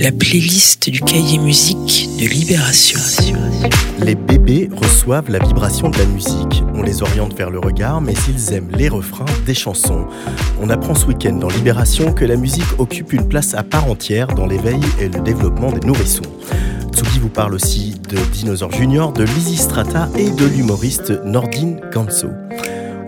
la playlist du cahier musique de Libération. Les bébés reçoivent la vibration de la musique. On les oriente vers le regard, mais ils aiment les refrains des chansons. On apprend ce week-end dans Libération que la musique occupe une place à part entière dans l'éveil et le développement des nourrissons. Tsugi vous parle aussi de Dinosaur Junior, de Lizzy Strata et de l'humoriste Nordine Ganso.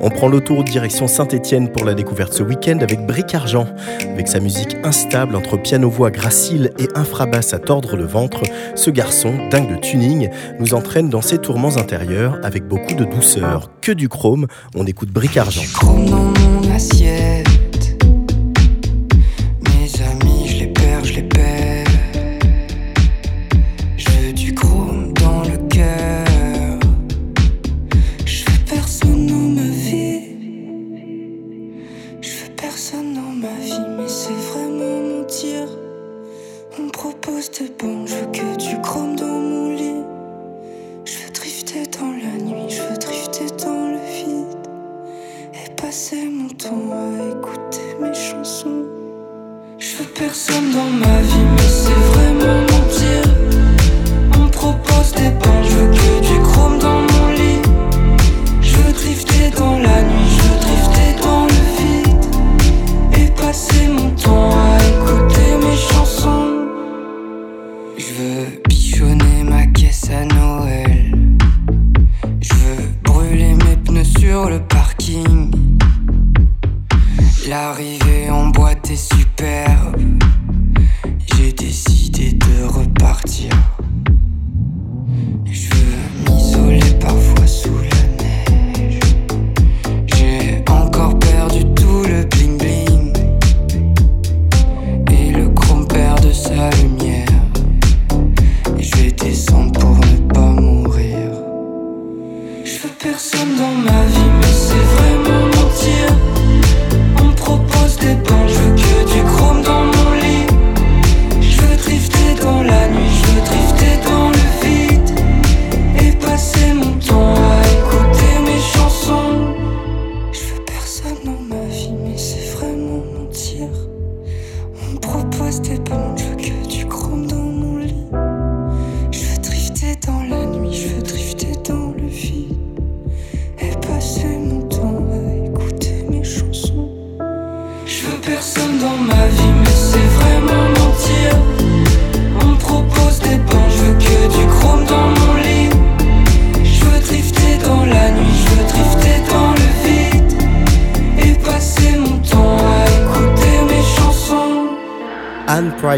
On prend l'autour direction Saint-Étienne pour la découverte ce week-end avec Bric Argent. Avec sa musique instable entre piano-voix gracile et infrabasse à tordre le ventre, ce garçon, dingue de tuning, nous entraîne dans ses tourments intérieurs avec beaucoup de douceur. Que du chrome, on écoute Bric Argent.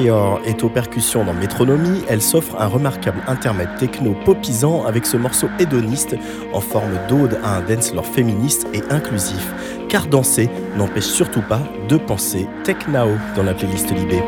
Est aux percussions dans Métronomie. Elle s'offre un remarquable intermède techno popisant avec ce morceau hédoniste en forme d'ode à un dancefloor féministe et inclusif. Car danser n'empêche surtout pas de penser Tech Now dans la playlist Libé.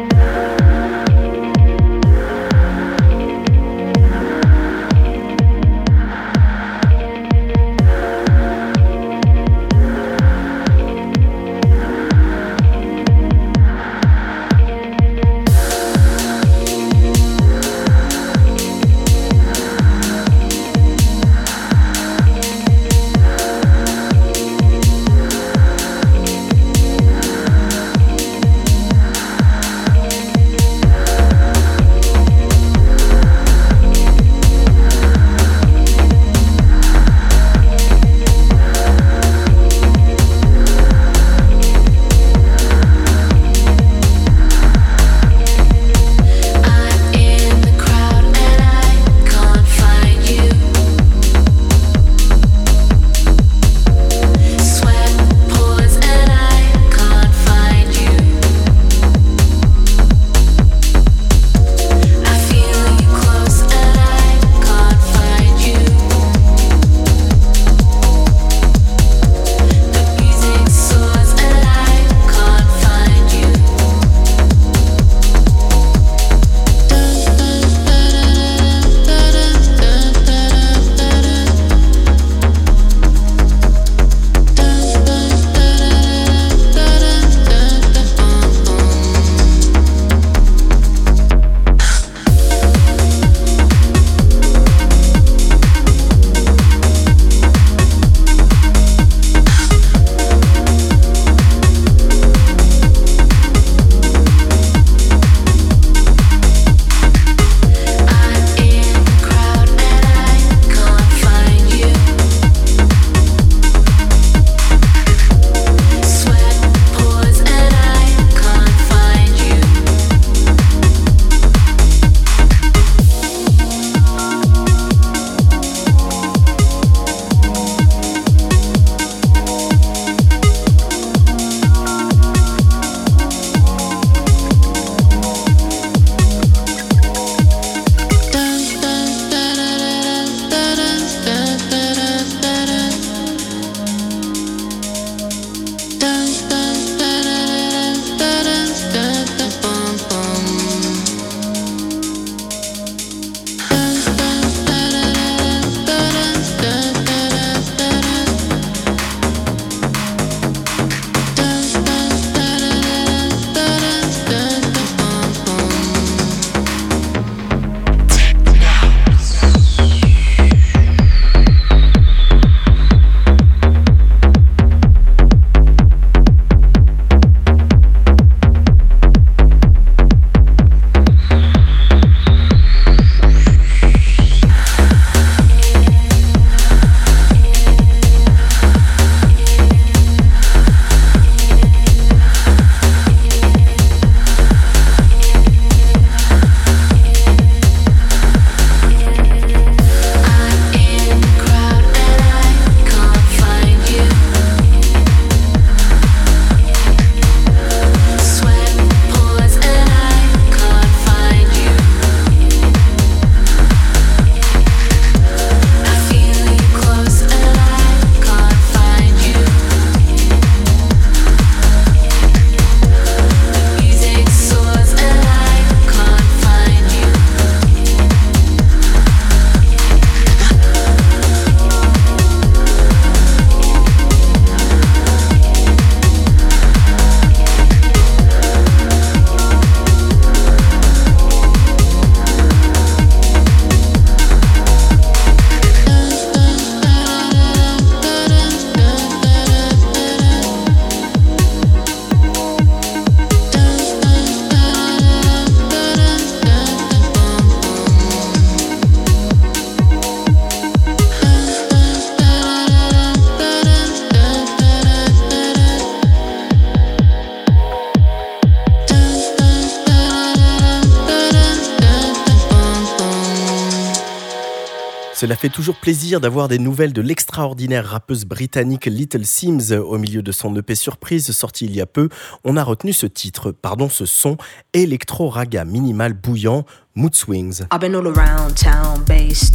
Cela fait toujours plaisir d'avoir des nouvelles de l'extraordinaire rappeuse britannique Little Sims au milieu de son EP surprise sorti il y a peu. On a retenu ce titre, pardon, ce son électro-raga minimal bouillant, Mood Swings. I've been all around town, bass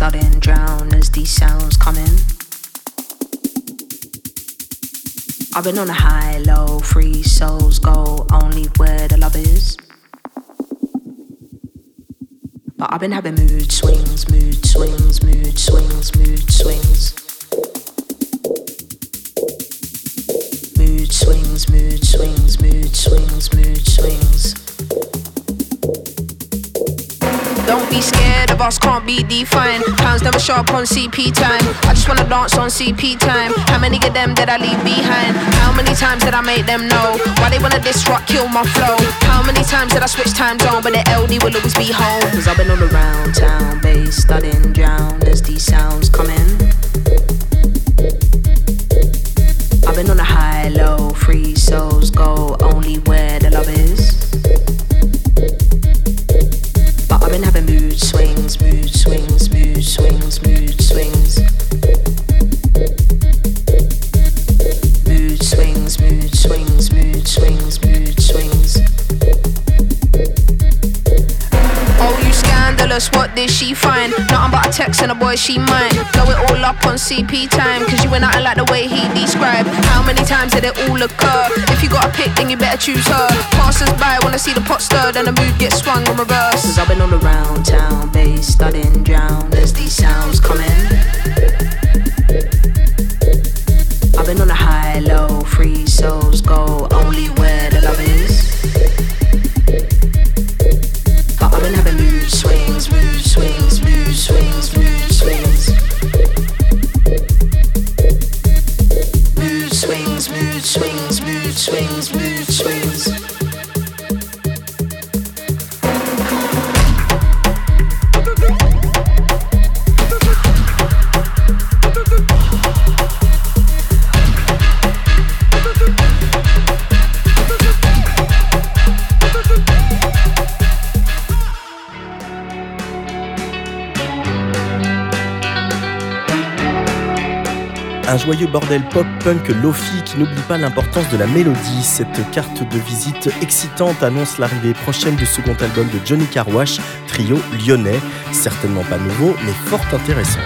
these sounds. I've been on a high, low, free souls go only where the love is. But I've been having mood swings, mood swings, mood swings, mood swings. Mood swings, mood swings, mood swings, mood swings. Be scared of us, can't be defined. Pounds never show up on CP time. I just wanna dance on CP time. How many of them did I leave behind? How many times did I make them know? Why they wanna disrupt, kill my flow? How many times did I switch time zone? But the LD will always be home. Cause I've been all around town, bass studying, drown as these sounds come in. I've been on a high, low, free souls go only where the love is. CP time, cause you went out and like the way he described. How many times did it all occur? If you got a pick, then you better choose her. Passers by wanna see the pot stirred and the mood gets swung on reverse. Cause I've been all around town, bass studying drown Un joyeux bordel pop punk lofi qui n'oublie pas l'importance de la mélodie. Cette carte de visite excitante annonce l'arrivée prochaine du second album de Johnny Carwash, trio lyonnais. Certainement pas nouveau, mais fort intéressant.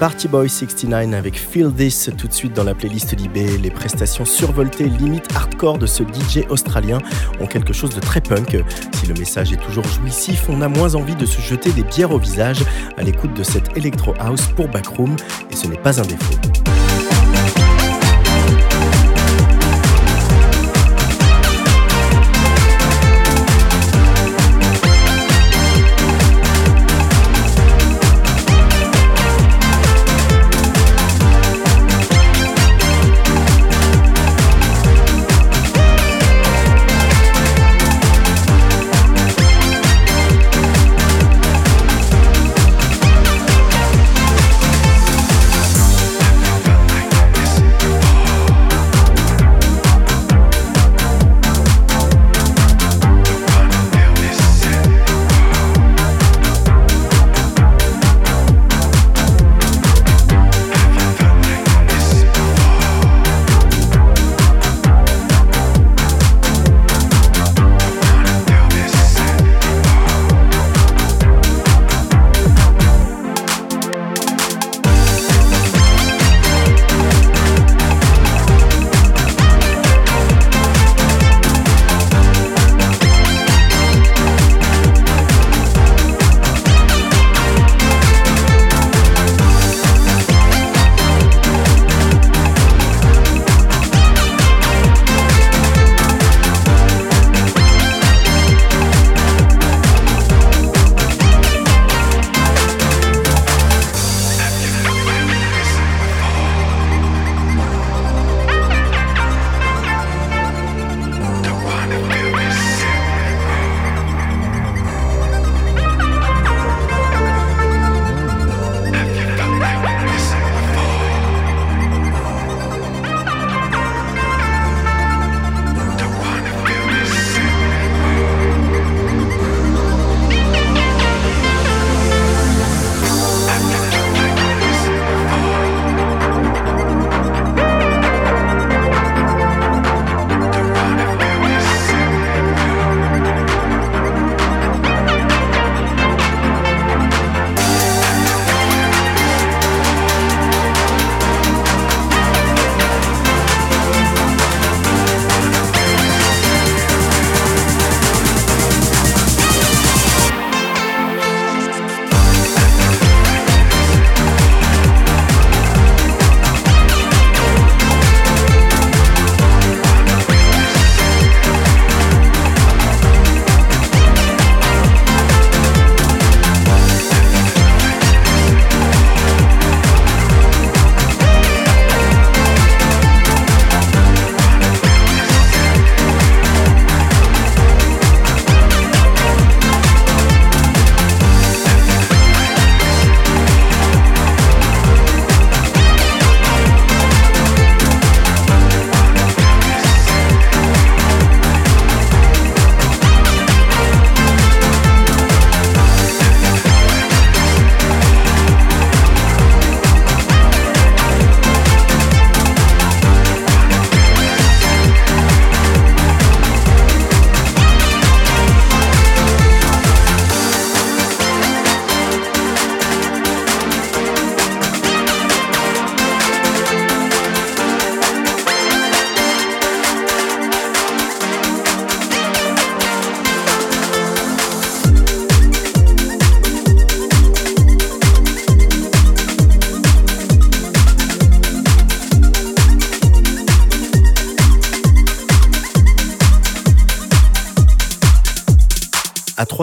Party Boy 69 avec Feel This tout de suite dans la playlist Libé. Les prestations survoltées, limite hardcore de ce DJ australien ont quelque chose de très punk. Si le message est toujours jouissif, on a moins envie de se jeter des bières au visage à l'écoute de cette Electro House pour Backroom et ce n'est pas un défaut.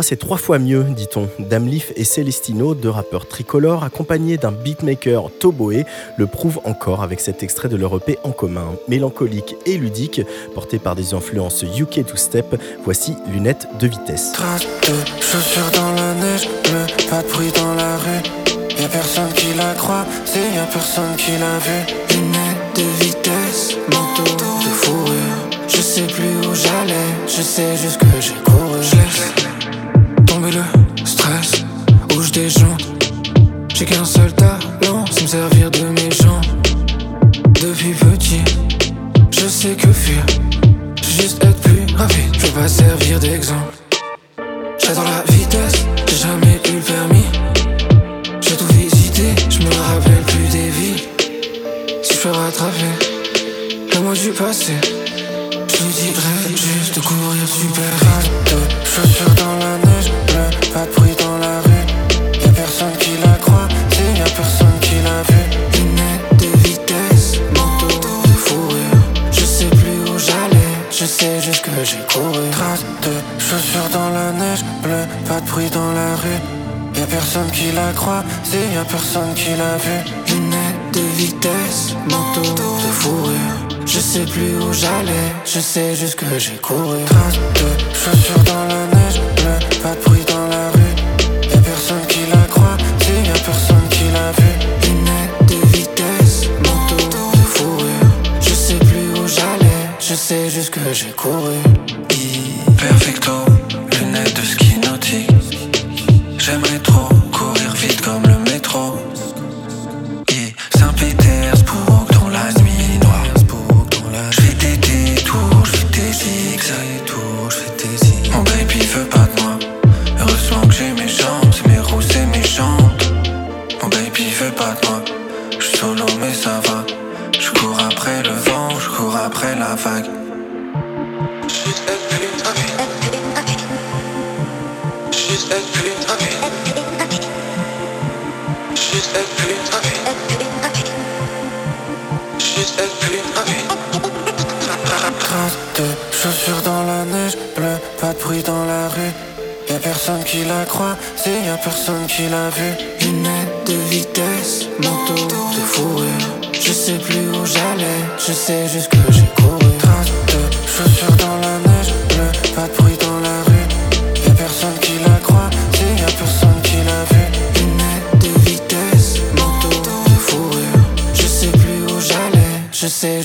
C'est trois fois mieux, dit-on. Damlif et Celestino, deux rappeurs tricolores, accompagnés d'un beatmaker Toboe, le prouvent encore avec cet extrait de leur EP en commun. Mélancolique et ludique, porté par des influences UK to step, voici Lunettes de vitesse. chaussures dans la neige, pas de bruit dans la rue. Y'a personne qui la croit, c'est y'a personne qui l'a vu. Lunettes de vitesse, manteau de fourrure. Je sais plus où j'allais, je sais juste que j'ai couru le stress où je déjante. J'ai qu'un seul talent, c'est me servir de mes jambes. Depuis petit, je sais que fuir, juste être plus rapide. Je veux pas servir d'exemple. J'adore la vitesse, j'ai jamais eu le permis. J'ai tout visité, je me rappelle plus des vies. Si je peux rattraper, le mois du passé. La croit, c'est y'a personne qui l'a vu. Lunettes de vitesse, manteau de fourrure. Je sais plus où j'allais, je sais juste que j'ai couru. Trace de chaussures dans la neige, bleu, pas de bruit dans la rue. Y'a personne qui la croit, c'est y'a personne qui l'a vu. Lunettes de vitesse, manteau de fourrure. Je sais plus où j'allais, je sais juste que j'ai couru. Perfecto, lunettes de ski nautique. J'aimerais trop De chaussures dans la neige, bleu, pas de bruit dans la rue. Y'a personne qui la croit, c'est y'a personne qui l'a vu. Lunettes de vitesse, manteau de fourrure. Je sais plus où j'allais, je sais juste que j'ai couru.